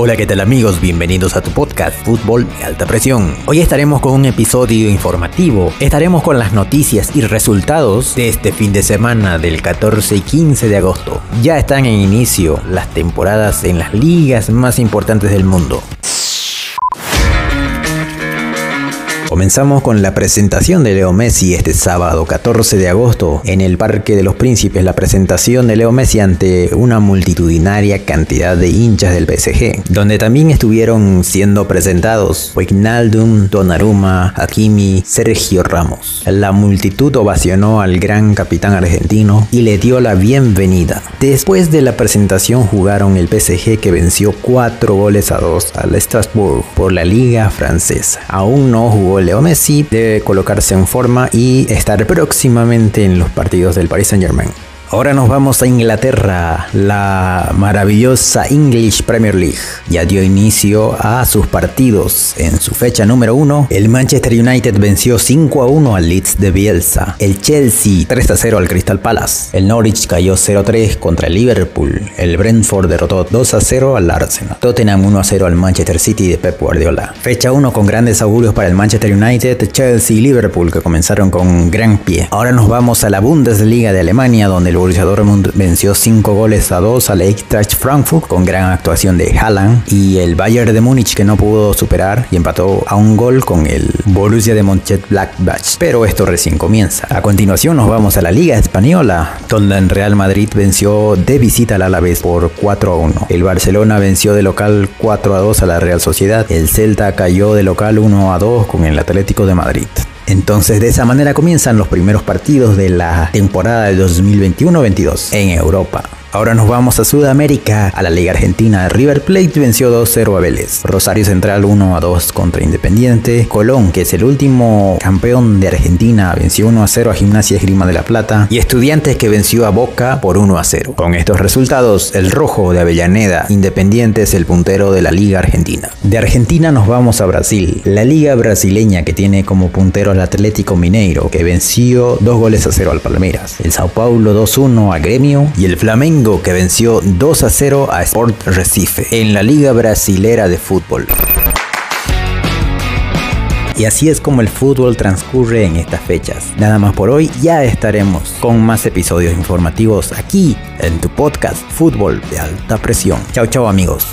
Hola, ¿qué tal amigos? Bienvenidos a tu podcast Fútbol de Alta Presión. Hoy estaremos con un episodio informativo. Estaremos con las noticias y resultados de este fin de semana del 14 y 15 de agosto. Ya están en inicio las temporadas en las ligas más importantes del mundo. Comenzamos con la presentación de Leo Messi este sábado 14 de agosto en el Parque de los Príncipes, la presentación de Leo Messi ante una multitudinaria cantidad de hinchas del PSG, donde también estuvieron siendo presentados Wijnaldum, Donnarumma, Hakimi, Sergio Ramos. La multitud ovacionó al gran capitán argentino y le dio la bienvenida. Después de la presentación jugaron el PSG que venció 4 goles a 2 al Strasbourg por la liga francesa. Aún no jugó Leo Messi debe colocarse en forma y estar próximamente en los partidos del Paris Saint Germain. Ahora nos vamos a Inglaterra. La maravillosa English Premier League ya dio inicio a sus partidos. En su fecha número 1, el Manchester United venció 5 a 1 al Leeds de Bielsa. El Chelsea 3 a 0 al Crystal Palace. El Norwich cayó 0 a 3 contra el Liverpool. El Brentford derrotó 2 a 0 al Arsenal. Tottenham 1 a 0 al Manchester City de Pep Guardiola. Fecha 1 con grandes augurios para el Manchester United, Chelsea y Liverpool que comenzaron con gran pie. Ahora nos vamos a la Bundesliga de Alemania donde el Borussia Dortmund venció 5 goles a 2 al Eintracht Frankfurt con gran actuación de Haaland y el Bayern de Múnich que no pudo superar y empató a un gol con el Borussia de Mönchengladbach. Pero esto recién comienza. A continuación nos vamos a la Liga Española, donde el Real Madrid venció de visita al Alavés por 4 a 1. El Barcelona venció de local 4 a 2 a la Real Sociedad. El Celta cayó de local 1 a 2 con el Atlético de Madrid. Entonces de esa manera comienzan los primeros partidos de la temporada de 2021-22 en Europa. Ahora nos vamos a Sudamérica, a la Liga Argentina. River Plate venció 2-0 a Vélez. Rosario Central 1-2 contra Independiente. Colón, que es el último campeón de Argentina, venció 1-0 a Gimnasia Esgrima de la Plata. Y Estudiantes que venció a Boca por 1-0. Con estos resultados, el rojo de Avellaneda, Independiente es el puntero de la Liga Argentina. De Argentina nos vamos a Brasil. La Liga brasileña que tiene como puntero al Atlético Mineiro, que venció 2 goles a 0 al Palmeiras. El Sao Paulo 2-1 a Gremio. Y el Que venció 2 a 0 a Sport Recife en la Liga Brasilera de Fútbol. Y así es como el fútbol transcurre en estas fechas. Nada más por hoy, ya estaremos con más episodios informativos aquí en tu podcast Fútbol de Alta Presión. Chao, chao amigos.